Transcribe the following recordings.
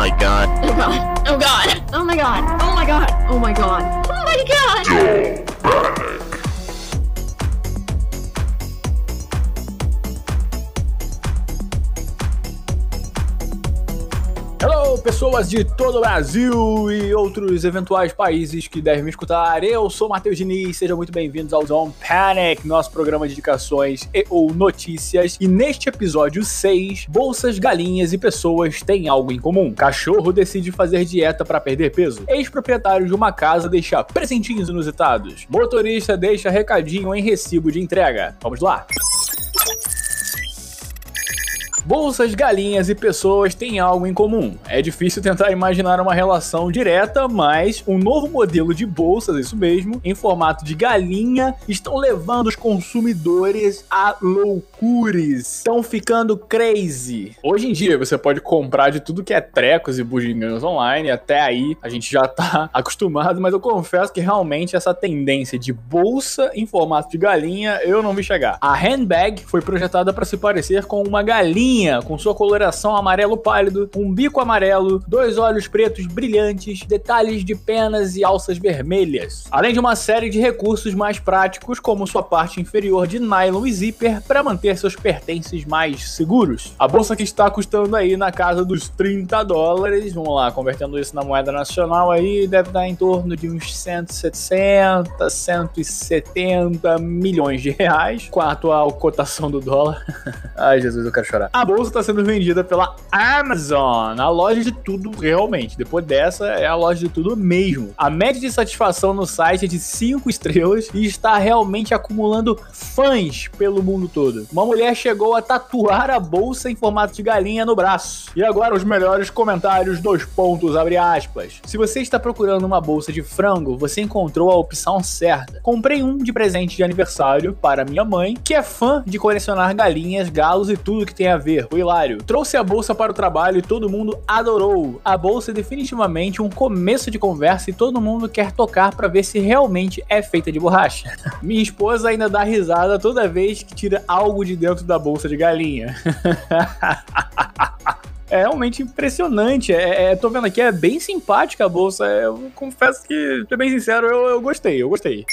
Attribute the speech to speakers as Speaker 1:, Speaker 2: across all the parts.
Speaker 1: my god.
Speaker 2: Oh god. Oh god. Oh my god. Oh my god. Oh my god. Oh my god.
Speaker 3: Hello, pessoas de todo o Brasil e outros eventuais países que devem me escutar. Eu sou Matheus Diniz, sejam muito bem-vindos ao Zone Panic, nosso programa de indicações e ou notícias. E neste episódio 6, bolsas, galinhas e pessoas têm algo em comum. Cachorro decide fazer dieta para perder peso. Ex-proprietário de uma casa deixa presentinhos inusitados. Motorista deixa recadinho em recibo de entrega. Vamos lá. Bolsas, galinhas e pessoas têm algo em comum. É difícil tentar imaginar uma relação direta, mas um novo modelo de bolsas, isso mesmo, em formato de galinha, estão levando os consumidores a loucures. Estão ficando crazy. Hoje em dia você pode comprar de tudo que é trecos e bugigangas online, até aí a gente já tá acostumado, mas eu confesso que realmente essa tendência de bolsa em formato de galinha eu não vi chegar. A handbag foi projetada para se parecer com uma galinha com sua coloração amarelo pálido, um bico amarelo, dois olhos pretos brilhantes, detalhes de penas e alças vermelhas. Além de uma série de recursos mais práticos, como sua parte inferior de nylon e zíper para manter seus pertences mais seguros. A bolsa que está custando aí na casa dos 30 dólares, vamos lá, convertendo isso na moeda nacional aí, deve dar em torno de uns 160, 170 milhões de reais, com a atual cotação do dólar. Ai, Jesus, eu quero chorar. A bolsa está sendo vendida pela Amazon, a loja de tudo realmente. Depois dessa, é a loja de tudo mesmo. A média de satisfação no site é de 5 estrelas e está realmente acumulando fãs pelo mundo todo. Uma mulher chegou a tatuar a bolsa em formato de galinha no braço. E agora os melhores comentários, dois pontos, abre aspas. Se você está procurando uma bolsa de frango, você encontrou a opção certa. Comprei um de presente de aniversário para minha mãe, que é fã de colecionar galinhas, galos e tudo que tem a ver. O Hilário trouxe a bolsa para o trabalho e todo mundo adorou. A bolsa é definitivamente um começo de conversa e todo mundo quer tocar para ver se realmente é feita de borracha. Minha esposa ainda dá risada toda vez que tira algo de dentro da bolsa de galinha. É realmente impressionante. É, é, tô vendo aqui, é bem simpática a bolsa. Eu confesso que, pra ser bem sincero, eu, eu gostei, eu gostei.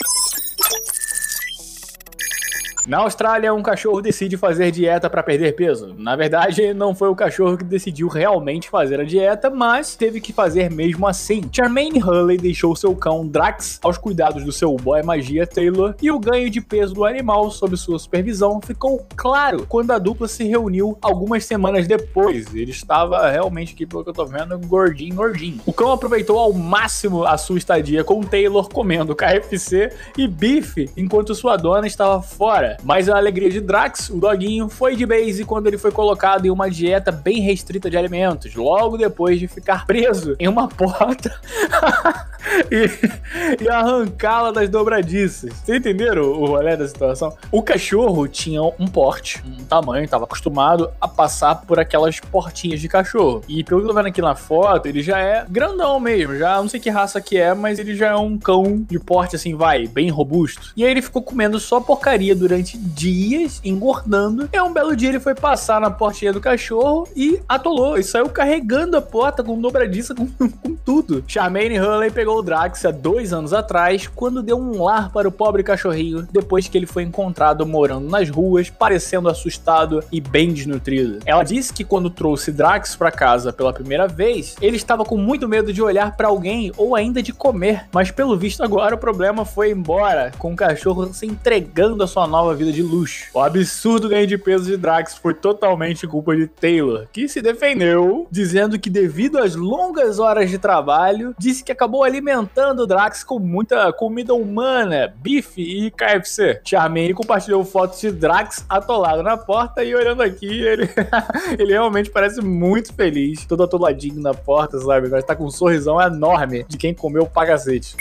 Speaker 3: Na Austrália, um cachorro decide fazer dieta para perder peso. Na verdade, não foi o cachorro que decidiu realmente fazer a dieta, mas teve que fazer mesmo assim. Charmaine Hurley deixou seu cão Drax aos cuidados do seu boy magia Taylor e o ganho de peso do animal sob sua supervisão ficou claro quando a dupla se reuniu algumas semanas depois. Ele estava realmente aqui, pelo que eu tô vendo, gordinho, gordinho. O cão aproveitou ao máximo a sua estadia com Taylor comendo KFC e bife enquanto sua dona estava fora. Mas a alegria de Drax, o doguinho, foi de base quando ele foi colocado em uma dieta bem restrita de alimentos, logo depois de ficar preso em uma porta e, e arrancá-la das dobradiças. Vocês entenderam o rolê da situação? O cachorro tinha um porte, um tamanho, estava acostumado a passar por aquelas portinhas de cachorro. E pelo que eu tô vendo aqui na foto, ele já é grandão mesmo, já não sei que raça que é, mas ele já é um cão de porte assim, vai, bem robusto. E aí ele ficou comendo só porcaria durante dias, engordando. E um belo dia ele foi passar na portinha do cachorro e atolou. E saiu carregando a porta com dobradiça, com, com tudo. Charmaine Hurley pegou o Drax há dois anos atrás, quando deu um lar para o pobre cachorrinho, depois que ele foi encontrado morando nas ruas, parecendo assustado e bem desnutrido. Ela disse que quando trouxe Drax para casa pela primeira vez, ele estava com muito medo de olhar para alguém ou ainda de comer, mas pelo visto agora o problema foi embora, com o cachorro se entregando a sua nova vida de luxo. O absurdo ganho de peso de Drax foi totalmente culpa de Taylor, que se defendeu, dizendo que devido às longas horas de trabalho, disse que acabou alimentando Drax com muita comida humana, bife e KFC. Charmaine compartilhou fotos de Drax atolado na porta e olhando aqui, ele, ele realmente parece muito feliz, todo atoladinho na porta, sabe? Mas tá com um sorrisão enorme de quem comeu o pagacete.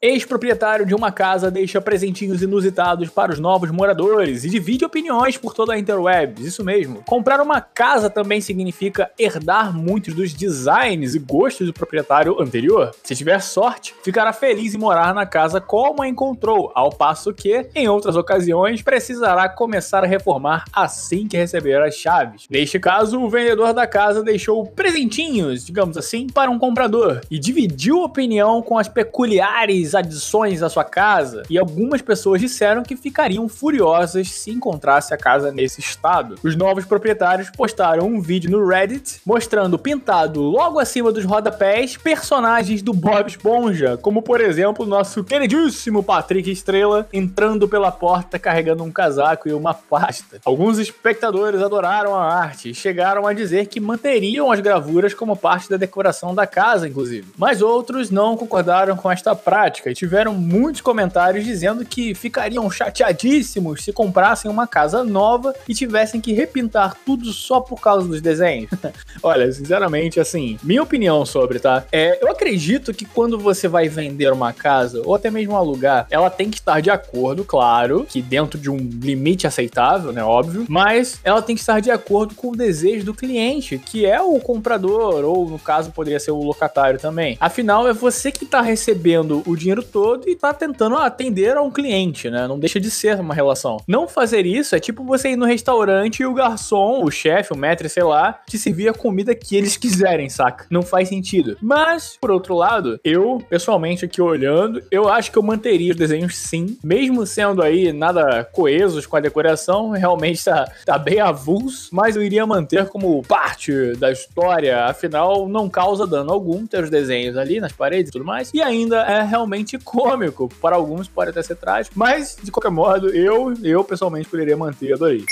Speaker 3: Ex-proprietário de uma casa deixa presentinhos inusitados para os novos moradores e divide opiniões por toda a interwebs. Isso mesmo. Comprar uma casa também significa herdar muitos dos designs e gostos do proprietário anterior. Se tiver sorte, ficará feliz em morar na casa como a encontrou, ao passo que, em outras ocasiões, precisará começar a reformar assim que receber as chaves. Neste caso, o vendedor da casa deixou presentinhos, digamos assim, para um comprador e dividiu opinião com as peculiares adições à sua casa, e algumas pessoas disseram que ficariam furiosas se encontrasse a casa nesse estado. Os novos proprietários postaram um vídeo no Reddit mostrando pintado logo acima dos rodapés personagens do Bob Esponja, como por exemplo o nosso queridíssimo Patrick Estrela entrando pela porta carregando um casaco e uma pasta. Alguns espectadores adoraram a arte e chegaram a dizer que manteriam as gravuras como parte da decoração da casa, inclusive. Mas outros não concordaram com esta prática prática e tiveram muitos comentários dizendo que ficariam chateadíssimos se comprassem uma casa nova e tivessem que repintar tudo só por causa dos desenhos. Olha, sinceramente, assim, minha opinião sobre, tá? É, eu acredito que quando você vai vender uma casa ou até mesmo alugar, ela tem que estar de acordo, claro, que dentro de um limite aceitável, né, óbvio, mas ela tem que estar de acordo com o desejo do cliente, que é o comprador ou no caso poderia ser o locatário também. Afinal, é você que está recebendo o dinheiro todo e tá tentando atender a um cliente, né? Não deixa de ser uma relação. Não fazer isso é tipo você ir no restaurante e o garçom, o chefe, o maître, sei lá, te servir a comida que eles quiserem, saca? Não faz sentido. Mas, por outro lado, eu, pessoalmente, aqui olhando, eu acho que eu manteria os desenhos sim, mesmo sendo aí nada coesos com a decoração, realmente tá, tá bem avulso, mas eu iria manter como parte da história, afinal, não causa dano algum ter os desenhos ali nas paredes e tudo mais, e ainda é realmente realmente cômico. Para alguns pode até ser trágico, mas de qualquer modo, eu, eu pessoalmente poderia manter, adorei.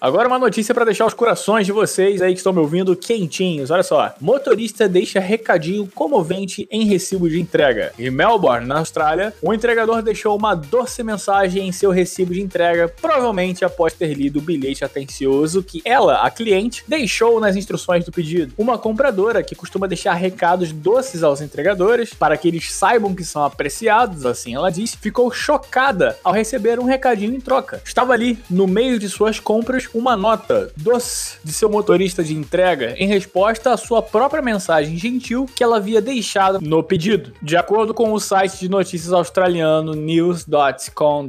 Speaker 3: Agora uma notícia para deixar os corações de vocês aí que estão me ouvindo quentinhos. Olha só. Motorista deixa recadinho comovente em recibo de entrega. Em Melbourne, na Austrália, o entregador deixou uma doce mensagem em seu recibo de entrega, provavelmente após ter lido o bilhete atencioso que ela, a cliente, deixou nas instruções do pedido. Uma compradora que costuma deixar recados doces aos entregadores para que eles saibam que são apreciados, assim ela disse, ficou chocada ao receber um recadinho em troca. Estava ali, no meio de suas compras, uma nota doce de seu motorista de entrega em resposta à sua própria mensagem gentil que ela havia deixado no pedido. De acordo com o site de notícias australiano news.com.au,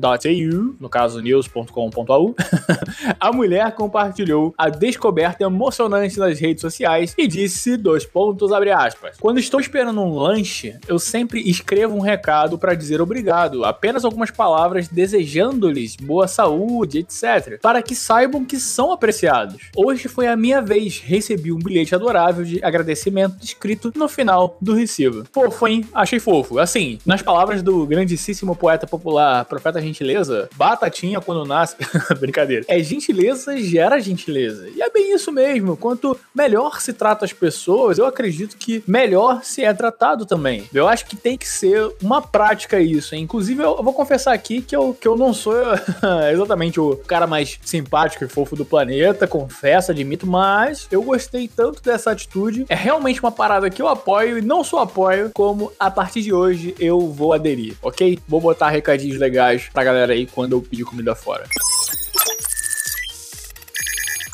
Speaker 3: no caso news.com.au, a mulher compartilhou a descoberta emocionante nas redes sociais e disse dois pontos abre aspas. Quando estou esperando um lanche, eu sempre escrevo um recado para dizer obrigado, apenas algumas palavras desejando-lhes boa saúde, etc, para que saibam que são apreciados. Hoje foi a minha vez, recebi um bilhete adorável de agradecimento escrito no final do recibo. Fofo, hein? Achei fofo. Assim, nas palavras do grandíssimo poeta popular, profeta gentileza, batatinha quando nasce. Brincadeira. É gentileza gera gentileza. E é bem isso mesmo. Quanto melhor se trata as pessoas, eu acredito que melhor se é tratado também. Eu acho que tem que ser uma prática isso. Hein? Inclusive, eu vou confessar aqui que eu, que eu não sou exatamente o cara mais simpático e fofo do planeta, confesso, admito, mas eu gostei tanto dessa atitude. É realmente uma parada que eu apoio e não só apoio, como a partir de hoje eu vou aderir, ok? Vou botar recadinhos legais pra galera aí quando eu pedir comida fora.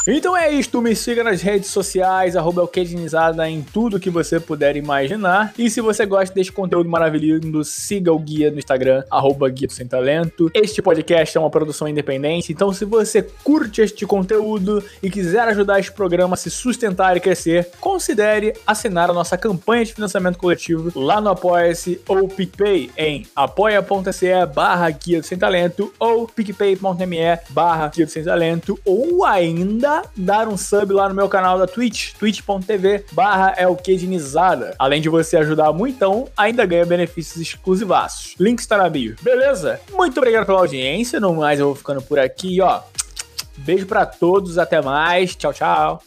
Speaker 3: Então é isto, me siga nas redes sociais, arroba em tudo que você puder imaginar. E se você gosta deste conteúdo maravilhoso, siga o Guia no Instagram, arroba Guia Sem Talento. Este podcast é uma produção independente, então se você curte este conteúdo e quiser ajudar este programa a se sustentar e crescer, considere assinar a nossa campanha de financiamento coletivo lá no Apoia-se ou PicPay em apoia.se barra Guia Sem Talento ou picpay.me barra Guia Sem Talento ou ainda dar um sub lá no meu canal da Twitch, twitch.tv barra Além de você ajudar muito, ainda ganha benefícios exclusivaços. Link está na bio. Beleza? Muito obrigado pela audiência. No mais, eu vou ficando por aqui, ó. Beijo para todos, até mais. Tchau, tchau.